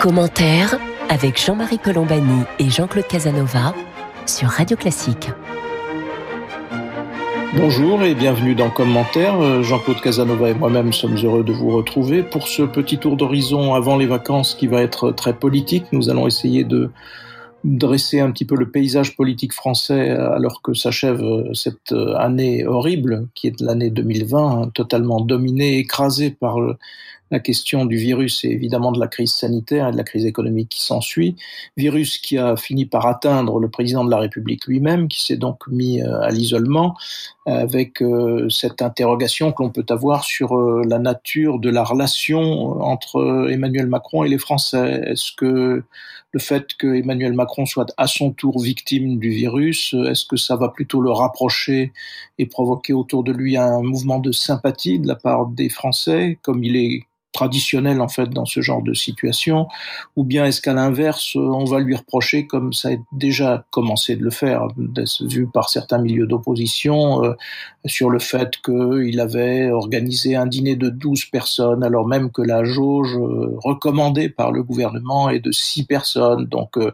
Commentaire avec Jean-Marie Colombani et Jean-Claude Casanova sur Radio Classique. Bonjour et bienvenue dans Commentaire. Jean-Claude Casanova et moi-même sommes heureux de vous retrouver pour ce petit tour d'horizon avant les vacances qui va être très politique. Nous allons essayer de dresser un petit peu le paysage politique français alors que s'achève cette année horrible qui est l'année 2020, totalement dominée, écrasée par la question du virus et évidemment de la crise sanitaire et de la crise économique qui s'ensuit. Virus qui a fini par atteindre le président de la République lui-même, qui s'est donc mis euh, à l'isolement, avec euh, cette interrogation que l'on peut avoir sur euh, la nature de la relation entre Emmanuel Macron et les Français. Est-ce que le fait que Emmanuel Macron soit à son tour victime du virus, est-ce que ça va plutôt le rapprocher et provoquer autour de lui un mouvement de sympathie de la part des Français, comme il est traditionnel en fait dans ce genre de situation, ou bien est-ce qu'à l'inverse on va lui reprocher, comme ça a déjà commencé de le faire, vu par certains milieux d'opposition, euh, sur le fait qu'il avait organisé un dîner de 12 personnes, alors même que la jauge euh, recommandée par le gouvernement est de 6 personnes. Donc euh,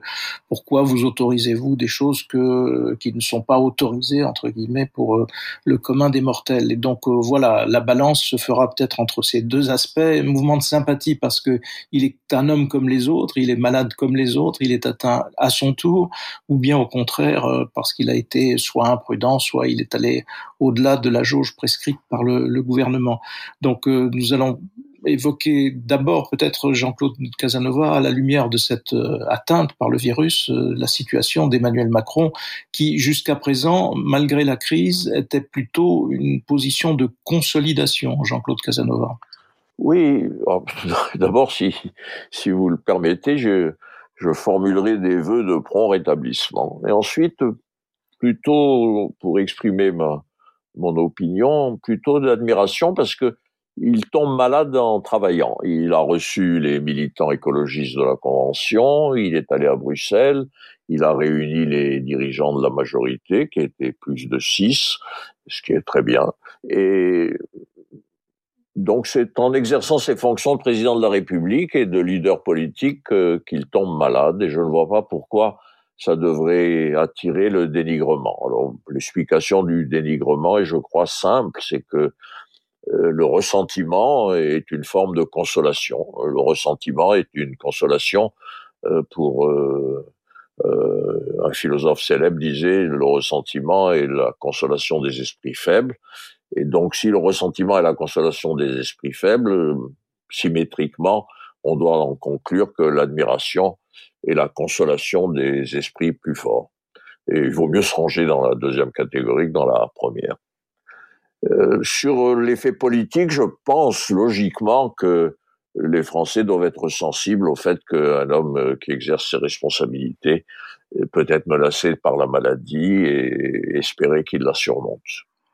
pourquoi vous autorisez-vous des choses que, qui ne sont pas autorisées, entre guillemets, pour le commun des mortels? Et donc voilà, la balance se fera peut-être entre ces deux aspects mouvement de sympathie parce que il est un homme comme les autres, il est malade comme les autres, il est atteint à son tour, ou bien au contraire euh, parce qu'il a été soit imprudent, soit il est allé au-delà de la jauge prescrite par le, gouvernement. Donc euh, nous allons évoquer d'abord peut-être Jean-Claude Casanova à la lumière de cette euh, atteinte par le virus, la situation d'Emmanuel Macron qui jusqu'à présent, malgré la crise, était plutôt une position de consolidation, Jean-Claude Casanova. Oui, oh, d'abord, si, si vous le permettez, je, je formulerai des vœux de prompt rétablissement. Et ensuite, plutôt pour exprimer ma, mon opinion, plutôt d'admiration parce que il tombe malade en travaillant. Il a reçu les militants écologistes de la Convention, il est allé à Bruxelles, il a réuni les dirigeants de la majorité, qui étaient plus de six, ce qui est très bien. Et donc c'est en exerçant ses fonctions de président de la République et de leader politique qu'il tombe malade et je ne vois pas pourquoi ça devrait attirer le dénigrement. Alors l'explication du dénigrement est je crois simple, c'est que euh, le ressentiment est une forme de consolation. Le ressentiment est une consolation euh, pour euh, un philosophe célèbre disait le ressentiment est la consolation des esprits faibles. Et donc, si le ressentiment est la consolation des esprits faibles, symétriquement, on doit en conclure que l'admiration est la consolation des esprits plus forts. Et il vaut mieux se ranger dans la deuxième catégorie que dans la première. Euh, sur l'effet politique, je pense logiquement que les Français doivent être sensibles au fait qu'un homme qui exerce ses responsabilités peut être menacé par la maladie et espérer qu'il la surmonte.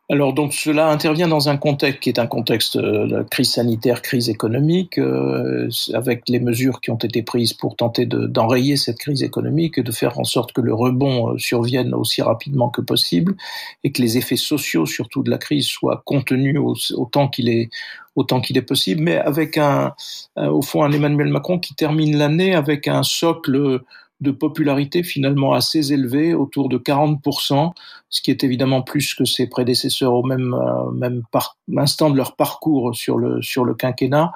Alors donc cela intervient dans un contexte qui est un contexte euh, de crise sanitaire, crise économique, euh, avec les mesures qui ont été prises pour tenter d'enrayer cette crise économique et de faire en sorte que le rebond euh, survienne aussi rapidement que possible et que les effets sociaux surtout de la crise soient contenus autant qu'il est autant qu'il est possible, mais avec un, au fond un Emmanuel Macron qui termine l'année avec un socle de popularité finalement assez élevée, autour de 40%, ce qui est évidemment plus que ses prédécesseurs au même, euh, même instant de leur parcours sur le, sur le quinquennat.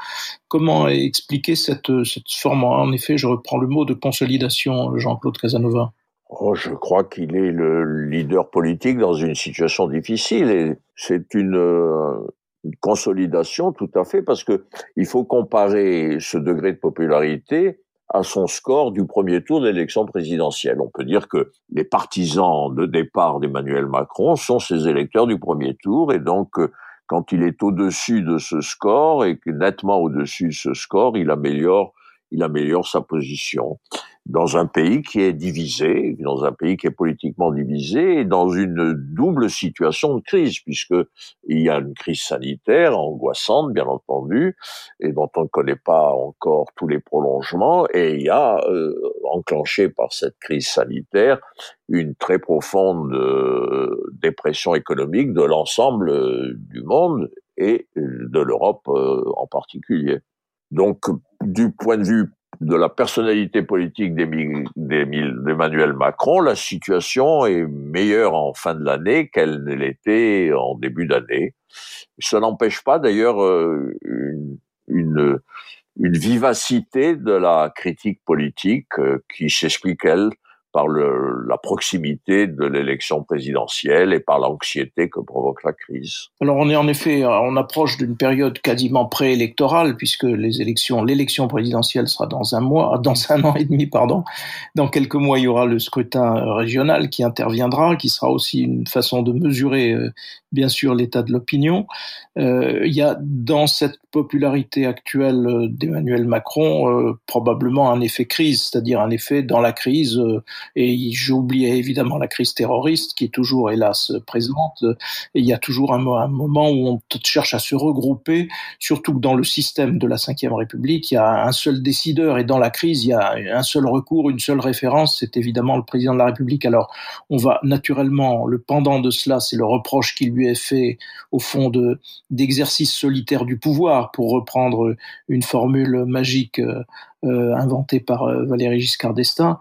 Comment expliquer cette, cette forme, en effet, je reprends le mot de consolidation, Jean-Claude Casanova oh, Je crois qu'il est le leader politique dans une situation difficile et c'est une, euh, une consolidation tout à fait parce que il faut comparer ce degré de popularité à son score du premier tour de l'élection présidentielle. On peut dire que les partisans de départ d'Emmanuel Macron sont ses électeurs du premier tour et donc euh, quand il est au-dessus de ce score et nettement au-dessus de ce score, il améliore il améliore sa position dans un pays qui est divisé, dans un pays qui est politiquement divisé, et dans une double situation de crise, puisque il y a une crise sanitaire angoissante, bien entendu, et dont on ne connaît pas encore tous les prolongements, et il y a, euh, enclenché par cette crise sanitaire, une très profonde euh, dépression économique de l'ensemble euh, du monde et de l'Europe en particulier. Donc, du point de vue de la personnalité politique d'Emmanuel Macron, la situation est meilleure en fin de l'année qu'elle ne l'était en début d'année. Ça n'empêche pas d'ailleurs euh, une, une, vivacité de la critique politique euh, qui s'explique, elle, par la proximité de l'élection présidentielle et par l'anxiété que provoque la crise. Alors on est en effet, on approche d'une période quasiment préélectorale puisque les élections, l'élection présidentielle sera dans un mois, dans un an et demi, pardon. Dans quelques mois, il y aura le scrutin régional qui interviendra, qui sera aussi une façon de mesurer euh, bien sûr l'état de l'opinion. Euh, il y a dans cette popularité actuelle euh, d'Emmanuel Macron euh, probablement un effet crise, c'est-à-dire un effet dans la crise. Euh, et j'oubliais évidemment la crise terroriste qui est toujours hélas présente. Il y a toujours un, un, moment où on cherche à se regrouper, surtout que dans le système de la Ve République, il y a un seul décideur et dans la crise, il y a un seul recours, une seule référence, c'est évidemment le président de la République. Alors on va naturellement, le pendant de cela, c'est le reproche qui lui est fait au fond de d'exercice solitaire du pouvoir, pour reprendre une formule magique euh, euh, inventée par euh, Valéry Giscard d'Estaing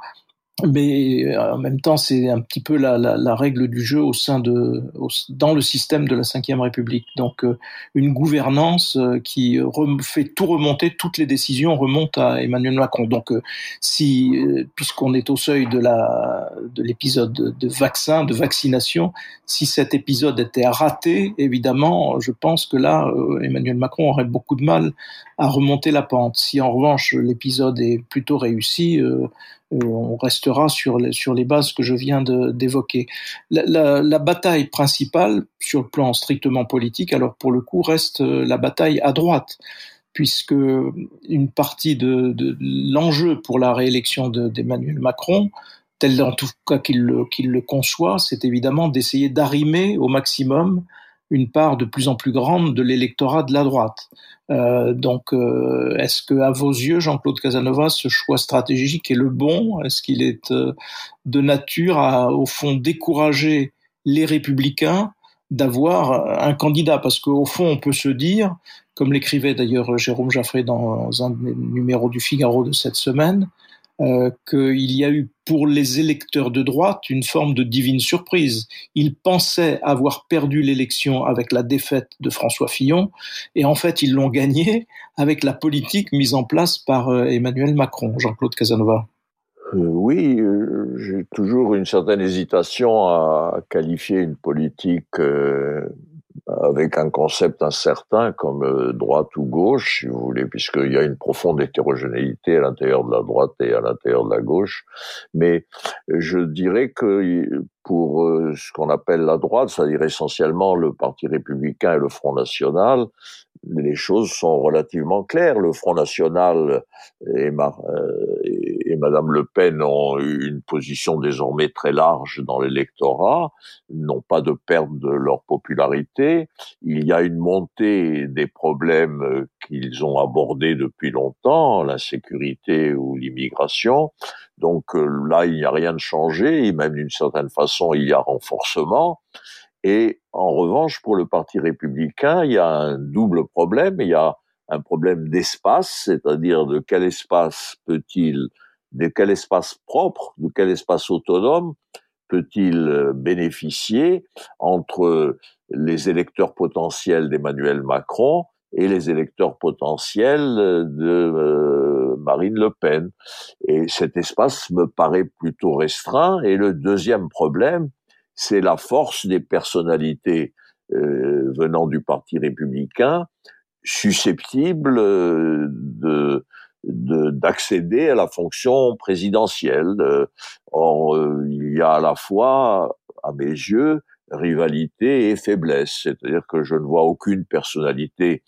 mais euh, en même temps, c'est un petit peu la, la, la, règle du jeu au sein de, dans le système de la Ve République. Donc, euh, une gouvernance euh, qui fait tout remonter, toutes les décisions remontent à Emmanuel Macron. Donc, si, puisqu'on est au seuil de la, de l'épisode de vaccin, de vaccination, si cet épisode était raté, évidemment, je pense que là, Emmanuel Macron aurait beaucoup de mal à remonter la pente. Si en revanche l'épisode est plutôt réussi, euh, on restera sur les, bases que je viens d'évoquer. La, bataille principale, sur le plan strictement politique, alors pour le coup, reste euh, la bataille à droite, puisque une partie de, l'enjeu pour la réélection d'Emmanuel Macron, tel en tout cas qu'il le conçoit, c'est évidemment d'essayer d'arrimer au maximum une part de plus en plus grande de l'électorat de la droite. Euh, donc, euh, est-ce que, à vos yeux, Jean-Claude Casanova, ce choix stratégique est le bon? Est-ce qu'il est, euh, de nature à, au fond, décourager les républicains d'avoir un candidat? Parce qu'au fond, on peut se dire, comme l'écrivait d'ailleurs Jérôme Jaffré dans un numéro du Figaro de cette semaine, euh, qu'il y a eu pour les électeurs de droite une forme de divine surprise. Ils pensaient avoir perdu l'élection avec la défaite de François Fillon, et en fait ils l'ont gagné avec la politique mise en place par euh, Emmanuel Macron. Jean-Claude Casanova. Euh, oui, j'ai toujours une certaine hésitation à qualifier une politique avec un concept incertain comme euh, droite ou gauche, si vous voulez, puisqu'il y a une profonde hétérogénéité à l'intérieur de la droite et à l'intérieur de la gauche. Mais je dirais que pour euh, ce qu'on appelle la droite, c'est-à-dire essentiellement le Parti républicain et le Front national, les choses sont relativement claires. Le Front national et, euh, Madame Le Pen ont une position désormais très large dans l'électorat, n'ont pas de perte de leur popularité. Il y a une montée des problèmes qu'ils ont abordés depuis longtemps, l'insécurité ou l'immigration. Donc euh, là, il n'y a rien de changé, et même d'une certaine façon, il y a renforcement. Et en revanche, pour le Parti républicain, il y a un double problème. Il y a un problème d'espace, c'est-à-dire de quel espace peut-il, de quel espace propre, de quel espace autonome peut-il euh, bénéficier entre les électeurs potentiels d'Emmanuel Macron et les électeurs potentiels de euh, Marine Le Pen. Et cet espace me paraît plutôt restreint. Et le deuxième problème, c'est la force des personnalités euh, venant du Parti républicain susceptibles euh, de d'accéder à la fonction présidentielle. Or, euh, il y a à la fois, à mes yeux, rivalité et faiblesse. C'est-à-dire que je ne vois aucune personnalité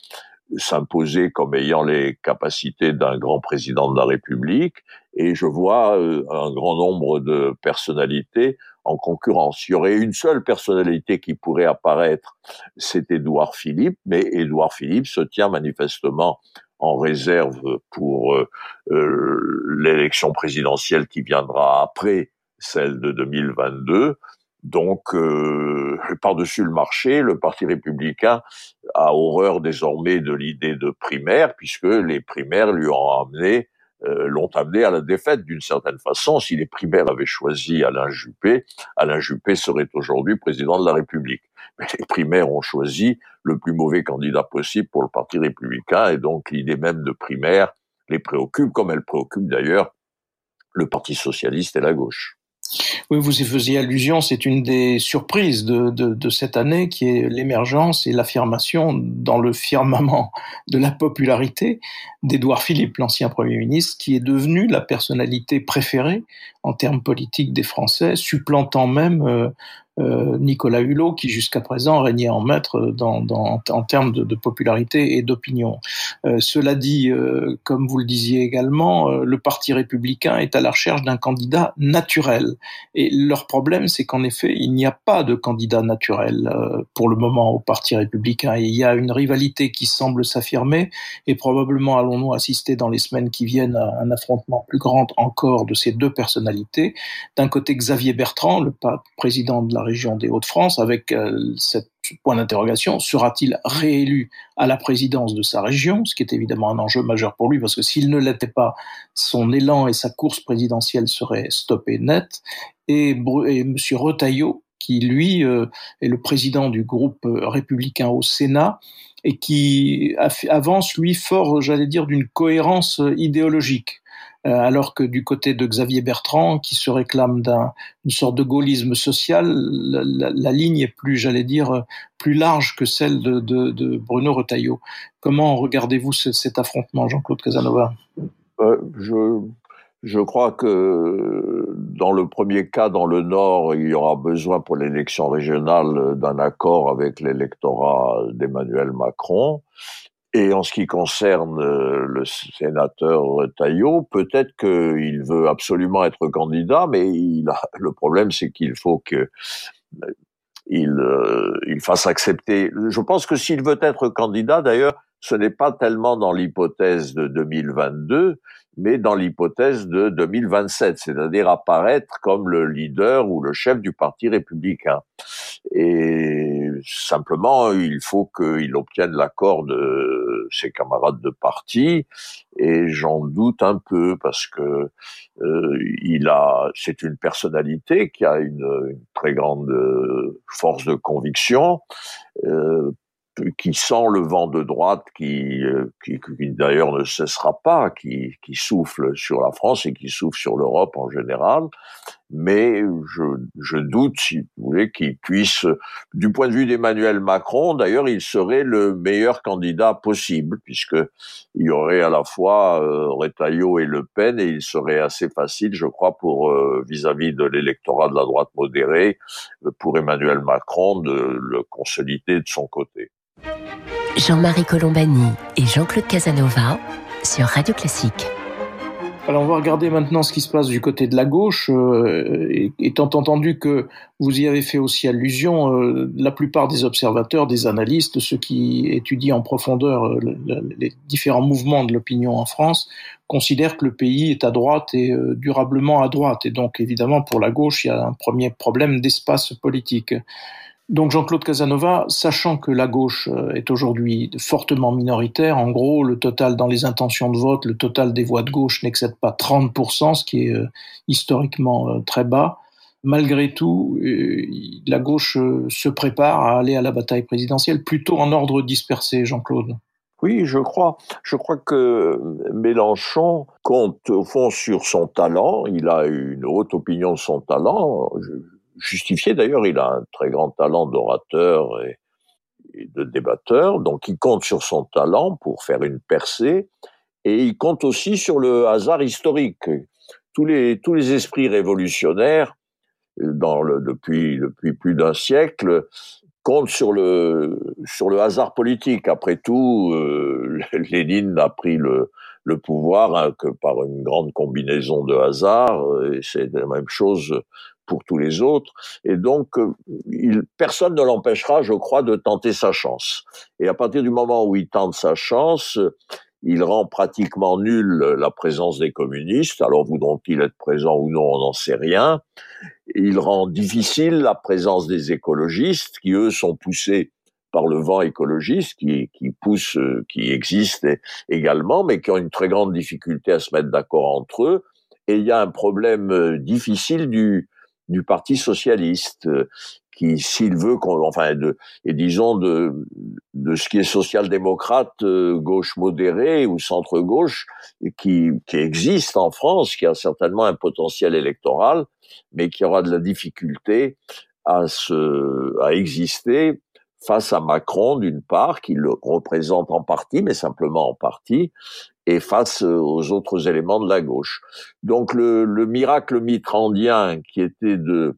s'imposer comme ayant les capacités d'un grand président de la République et je vois euh, un grand nombre de personnalités en concurrence. Il y aurait une seule personnalité qui pourrait apparaître, c'est Édouard Philippe, mais Édouard Philippe se tient manifestement en réserve pour euh, euh l'élection présidentielle qui viendra après celle de 2022 Donc, par-dessus le marché, le Parti républicain a horreur désormais de l'idée de primaire, puisque les primaires lui ont amené euh, l'ont amené à la défaite d'une certaine façon. Si les primaires avaient choisi Alain Juppé, Alain Juppé serait aujourd'hui président de la République. Mais les primaires ont choisi le plus mauvais candidat possible pour le Parti républicain, et donc l'idée même de primaire les préoccupe, comme elle préoccupe d'ailleurs le Parti socialiste et la gauche. Oui, vous y faisiez allusion, c'est une des surprises de, de, cette année qui est l'émergence et l'affirmation dans le firmament de la popularité d'Édouard Philippe, l'ancien Premier ministre, qui est devenu la personnalité préférée en termes politiques des Français, supplantant même euh, Nicolas Hulot, qui jusqu'à présent régnait en maître en termes de, popularité et d'opinion. Euh, cela dit, euh, comme vous le disiez également, euh, le Parti républicain est à la recherche d'un candidat naturel. Et leur problème, c'est qu'en effet, il n'y a pas de candidat naturel euh, pour le moment au Parti républicain. Et il y a une rivalité qui semble s'affirmer, et probablement allons-nous assister dans les semaines qui viennent à un affrontement plus grand encore de ces deux personnalités. D'un côté, Xavier Bertrand, le président de la région des Hauts-de-France, avec euh, cette point d'interrogation, sera-t-il réélu à la présidence de sa région, ce qui est évidemment un enjeu majeur pour lui, parce que s'il ne l'était pas, son élan et sa course présidentielle seraient stoppés net, et, et M. Retailleau, qui lui euh, est le président du groupe euh, républicain au Sénat, et qui avance, lui, fort, j'allais dire, d'une cohérence idéologique. Euh, alors que du côté de Xavier Bertrand, qui se réclame d'une sorte de gaullisme social, la, ligne est plus, j'allais dire, plus large que celle de, Bruno Retailleau. Comment regardez-vous cet affrontement, Jean-Claude Casanova? Euh, je crois que dans le premier cas, dans le Nord, il y aura besoin pour l'élection régionale d'un accord avec l'électorat d'Emmanuel Macron. Et en ce qui concerne euh, le sénateur Taillot, peut-être qu'il veut absolument être candidat, mais il a, le problème, c'est qu'il faut que euh, il, euh, il fasse accepter. Je pense que s'il veut être candidat, d'ailleurs, ce n'est pas tellement dans l'hypothèse de 2022, mais dans l'hypothèse de 2027, c'est-à-dire apparaître comme le leader ou le chef du parti républicain. Et simplement, il faut qu'il obtienne l'accord de ses camarades de parti, et j'en doute un peu parce que euh, il a, c'est une personnalité qui a une, une très grande force de conviction. Euh, qui sent le vent de droite qui, euh, qui, qui d'ailleurs ne cessera pas, qui, qui souffle sur la France et qui souffle sur l'Europe en général. Mais je, je doute, si vous voulez, qu'il puisse, du point de vue d'Emmanuel Macron, d'ailleurs, il serait le meilleur candidat possible, puisque il y aurait à la fois euh, et Le Pen, et il serait assez facile, je crois, pour euh, vis-à-vis de l'électorat de la droite modérée, pour Emmanuel Macron de le consolider de son côté. Jean-Marie Colombani et Jean-Claude Casanova sur Radio Classique. Alors on va regarder maintenant ce qui se passe du côté de la gauche, euh, étant entendu que vous y avez fait aussi allusion, euh, la plupart des observateurs, des analystes, ceux qui étudient en profondeur euh, les différents mouvements de l'opinion en France, considèrent que le pays est à droite et euh, durablement à droite. Et donc évidemment pour la gauche, il y a un premier problème d'espace politique. Donc Jean-Claude Casanova, sachant que la gauche euh, est aujourd'hui fortement minoritaire, en gros le total dans les intentions de vote, le total des voix de gauche n'excède pas 30%, ce qui est euh, historiquement euh, très bas. Malgré tout, la gauche se prépare à aller à la bataille présidentielle plutôt en ordre dispersé, Jean-Claude. Oui, je crois. Je crois que Mélenchon compte au fond sur son talent. Il a une haute opinion de son talent justifié d'ailleurs, il a un très grand talent d'orateur et, de débatteur, donc il compte sur son talent pour faire une percée, et il compte aussi sur le hasard historique. Tous les, tous les esprits révolutionnaires, dans le, depuis, depuis plus d'un siècle, comptent sur le, sur le hasard politique. Après tout, euh, Lénine a pris le, le pouvoir hein, que par une grande combinaison de hasards, et c'est la même chose pour tous les autres. Et donc, euh, personne ne l'empêchera, je crois, de tenter sa chance. Et à partir du moment où il tente sa chance, il rend pratiquement nulle la présence des communistes. Alors voudront-ils être présents ou non, on n'en sait rien. il rend difficile la présence des écologistes qui, eux, sont poussés par le vent écologiste qui, qui pousse, euh, qui existe également, mais qui ont une très grande difficulté à se mettre d'accord entre eux. Et il y a un problème euh, difficile du, du Parti socialiste, euh, qui, s'il veut, enfin, de, et disons de, de ce qui est social-démocrate, gauche modérée ou centre-gauche, qui, qui existe en France, qui a certainement un potentiel électoral, mais qui aura de la difficulté à se, à exister face à Macron, d'une part, qui le représente en partie, mais simplement en partie, et face aux autres éléments de la gauche. Donc le, le miracle mitrandien qui était de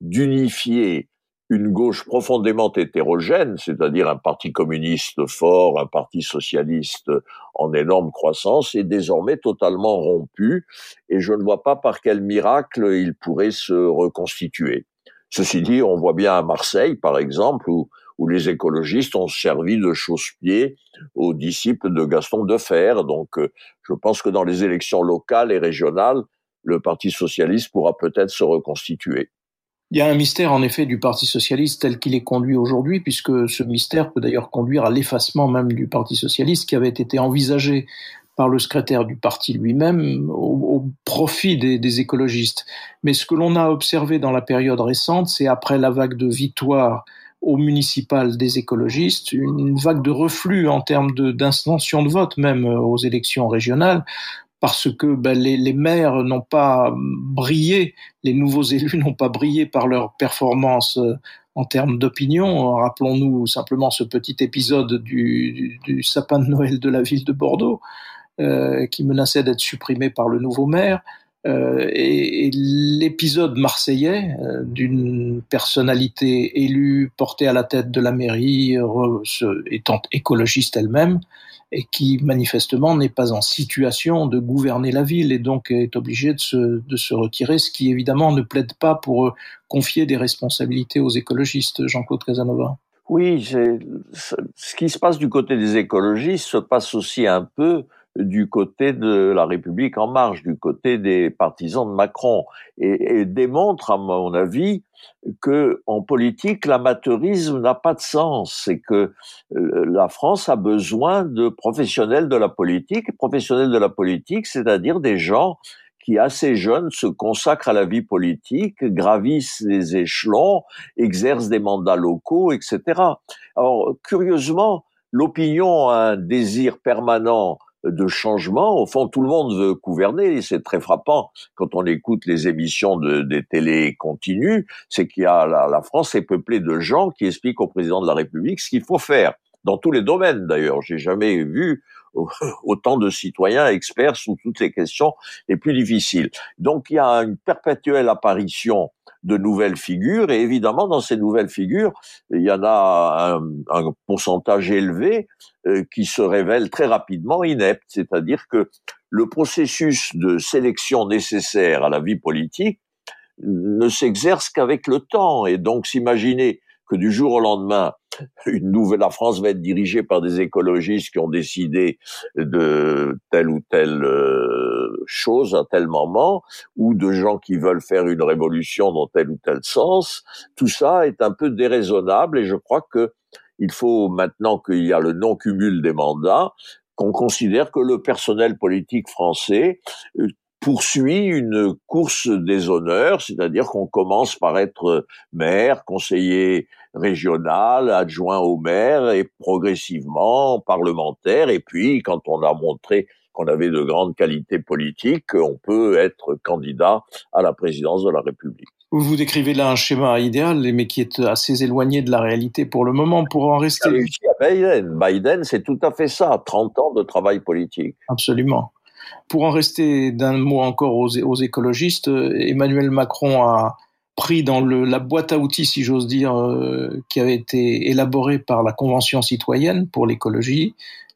d'unifier une gauche profondément hétérogène, c'est-à-dire un parti communiste fort, un parti socialiste en énorme croissance, est désormais totalement rompu, et je ne vois pas par quel miracle il pourrait se reconstituer. Ceci dit, on voit bien à Marseille, par exemple, où où les écologistes ont servi de chausse-pied aux disciples de Gaston Defer. Donc, euh, je pense que dans les élections locales et régionales, le Parti socialiste pourra peut-être se reconstituer. Il y a un mystère en effet du Parti socialiste tel qu'il est conduit aujourd'hui, puisque ce mystère peut d'ailleurs conduire à l'effacement même du Parti socialiste qui avait été envisagé par le secrétaire du parti lui-même au, profit des, des, écologistes. Mais ce que l'on a observé dans la période récente, c'est après la vague de victoire au municipal des écologistes, une vague de reflux en termes d'intention de, vote, même euh, aux élections régionales, parce que ben, les, maires n'ont pas brillé, les nouveaux élus n'ont pas brillé par leur performance euh, en termes d'opinion. Rappelons-nous simplement ce petit épisode du, du, sapin de Noël de la ville de Bordeaux, euh, qui menaçait d'être supprimé par le nouveau maire. Euh, et, l'épisode marseillais euh, d'une personnalité élue portée à la tête de la mairie, étant écologiste elle-même, et qui manifestement n'est pas en situation de gouverner la ville et donc est obligée de se, de se retirer, ce qui évidemment ne plaide pas pour confier des responsabilités aux écologistes, Jean-Claude Casanova. Oui, ce qui se passe du côté des écologistes se passe aussi un peu du côté de la République en marche, du côté des partisans de Macron, et, démontre, à mon avis, que en politique, l'amateurisme n'a pas de sens. C'est que euh, la France a besoin de professionnels de la politique, professionnels de la politique, c'est-à-dire des gens qui, assez jeunes, se consacrent à la vie politique, gravissent les échelons, exercent des mandats locaux, etc. Alors, curieusement, l'opinion a un désir permanent de changement. Au fond, tout le monde veut gouverner. C'est très frappant quand on écoute les émissions de, des télés continues. C'est qu'il y a la France est peuplée de gens qui expliquent au président de la République ce qu'il faut faire dans tous les domaines d'ailleurs. J'ai jamais vu autant de citoyens experts sur toutes les questions les plus difficiles. Donc il y a une perpétuelle apparition de nouvelles figures et évidemment dans ces nouvelles figures, il y en a un, un pourcentage élevé euh, qui se révèle très rapidement inepte, c'est-à-dire que le processus de sélection nécessaire à la vie politique ne s'exerce qu'avec le temps et donc s'imaginer que du jour au lendemain, une nouvelle, la France va être dirigée par des écologistes qui ont décidé de telle ou telle euh, chose à tel moment, ou de gens qui veulent faire une révolution dans tel ou tel sens. Tout ça est un peu déraisonnable et je crois que il faut maintenant qu'il y a le non-cumul des mandats, qu'on considère que le personnel politique français euh, poursuit une course des honneurs, c'est-à-dire qu'on commence par être maire, conseiller régional, adjoint au maire et progressivement parlementaire. Et puis, quand on a montré qu'on avait de grandes qualités politiques, on peut être candidat à la présidence de la République. Vous décrivez là un schéma idéal, mais qui est assez éloigné de la réalité pour le moment. Pour en rester. Biden, Biden c'est tout à fait ça, 30 ans de travail politique. Absolument. Pour en rester d'un mot encore aux, écologistes, euh, Emmanuel Macron a pris dans la boîte à outils, si j'ose dire, euh, qui avait été élaborée par la Convention citoyenne pour l'écologie,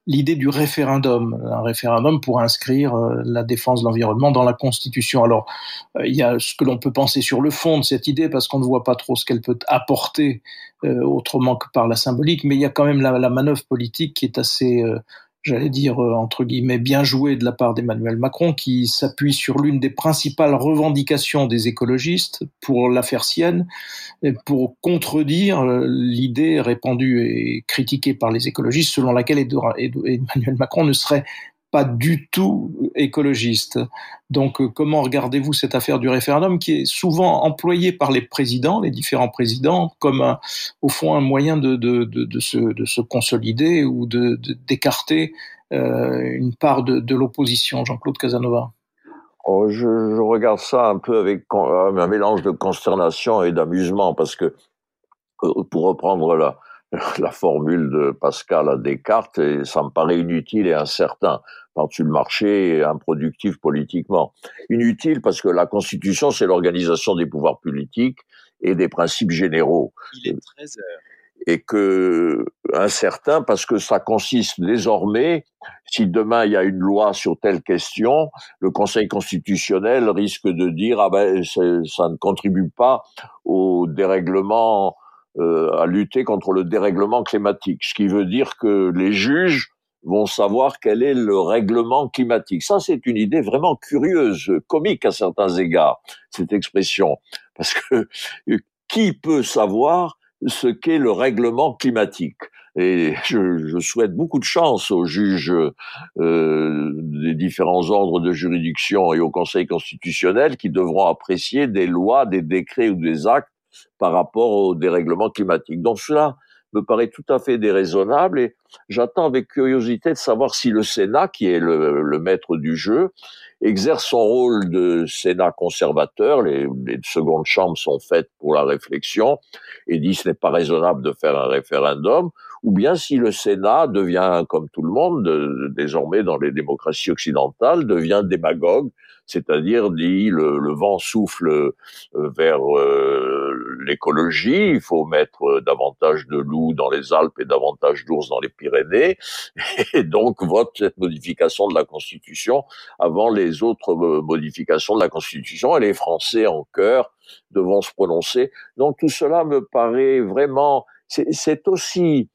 l'idée du référendum, un référendum pour inscrire euh, la défense de l'environnement dans la Constitution. Alors, il y a ce que l'on peut penser sur le fond de cette idée, parce qu'on ne voit pas trop ce qu'elle peut apporter autrement que par la symbolique, mais il y a quand même la manœuvre politique qui est assez j'allais dire, euh, entre guillemets, bien joué de la part d'Emmanuel Macron, qui s'appuie sur l'une des principales revendications des écologistes pour l'affaire sienne, pour contredire euh, l'idée répandue et critiquée par les écologistes selon laquelle Emmanuel Macron ne serait pas du tout écologiste. Donc, euh, comment regardez-vous cette affaire du référendum qui est souvent employée par les présidents, les différents présidents, comme au fond un moyen de, se, consolider ou d'écarter euh, une part de, l'opposition, Jean-Claude Casanova oh, je, je, regarde ça un peu avec un mélange de consternation et d'amusement, parce que, euh, pour reprendre la, la formule de Pascal à Descartes, et ça me paraît inutile et incertain par-dessus le marché improductif politiquement. Inutile parce que la Constitution, c'est l'organisation des pouvoirs politiques et des principes généraux. Il est 13 heures. Et que incertain parce que ça consiste désormais, si demain il y a une loi sur telle question, le Conseil constitutionnel risque de dire ah ben ça ne contribue pas au dérèglement à lutter contre le dérèglement climatique, ce qui veut dire que les juges vont savoir quel est le règlement climatique. Ça, c'est une idée vraiment curieuse, comique à certains égards, cette expression. Parce que qui peut savoir ce qu'est le règlement climatique? Et je, je, souhaite beaucoup de chance aux juges euh, des différents ordres de juridiction et au Conseil constitutionnel qui devront apprécier des lois, des décrets ou des actes par rapport au dérèglement climatique. Donc cela me paraît tout à fait déraisonnable et j'attends avec curiosité de savoir si le Sénat, qui est le, maître du jeu, exerce son rôle de Sénat conservateur. Les, les, secondes chambres sont faites pour la réflexion et dit ce n'est pas raisonnable de faire un référendum, ou bien si le Sénat devient, comme tout le monde, désormais dans les démocraties occidentales, devient démagogue c'est-à-dire dit le, le, vent souffle euh, vers euh, l'écologie, il faut mettre euh, davantage de loups dans les Alpes et davantage d'ours dans les Pyrénées, et donc vote cette modification de la Constitution avant les autres modifications de la Constitution, et les Français en cœur devront se prononcer. Donc tout cela me paraît vraiment, c'est aussi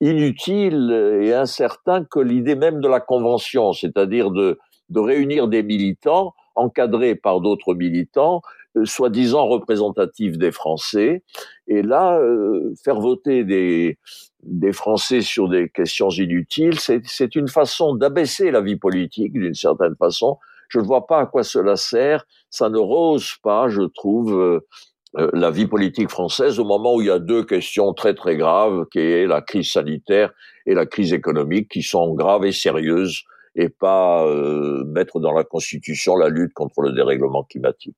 inutile et incertain que l'idée même de la convention, c'est-à-dire de de réunir des militants encadrés par d'autres militants, euh, soi-disant représentatifs des Français, et là, euh, faire voter des, des Français sur des questions inutiles, c'est une façon d'abaisser la vie politique d'une certaine façon. Je ne vois pas à quoi cela sert. Ça ne rose pas, je trouve, euh, la vie politique française au moment où il y a deux questions très très graves, qui est la crise sanitaire et la crise économique, qui sont graves et sérieuses et pas euh, mettre dans la Constitution la lutte contre le dérèglement climatique.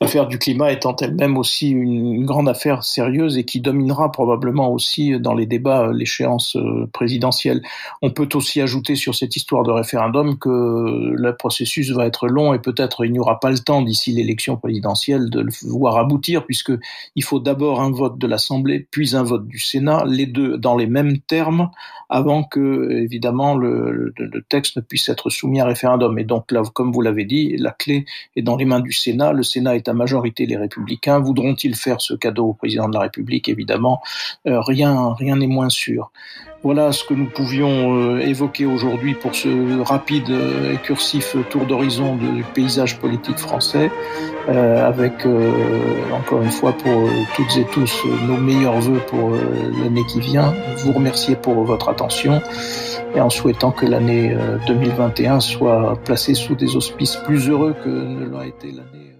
L'affaire du climat étant elle-même aussi une grande affaire sérieuse et qui dominera probablement aussi dans les débats l'échéance euh, présidentielle. On peut aussi ajouter sur cette histoire de référendum que le processus va être long et peut-être il n'y aura pas le temps d'ici l'élection présidentielle de le voir aboutir puisque il faut d'abord un vote de l'Assemblée puis un vote du Sénat, les deux dans les mêmes termes avant que évidemment le, texte ne puisse puisse être soumis à référendum. Et donc là, comme vous l'avez dit, la clé est dans les mains du Sénat. Le Sénat est à majorité les Républicains. Voudront-ils faire ce cadeau au président de la République? Évidemment, euh, rien, rien n'est moins sûr. Voilà ce que nous pouvions euh, évoquer aujourd'hui pour ce rapide et cursif tour d'horizon du paysage politique français, euh, avec encore une fois pour toutes et tous nos meilleurs voeux pour l'année qui vient. Vous remercier pour votre attention et en souhaitant que l'année 2021 euh, soit placée sous des auspices plus heureux que ne l'a été l'année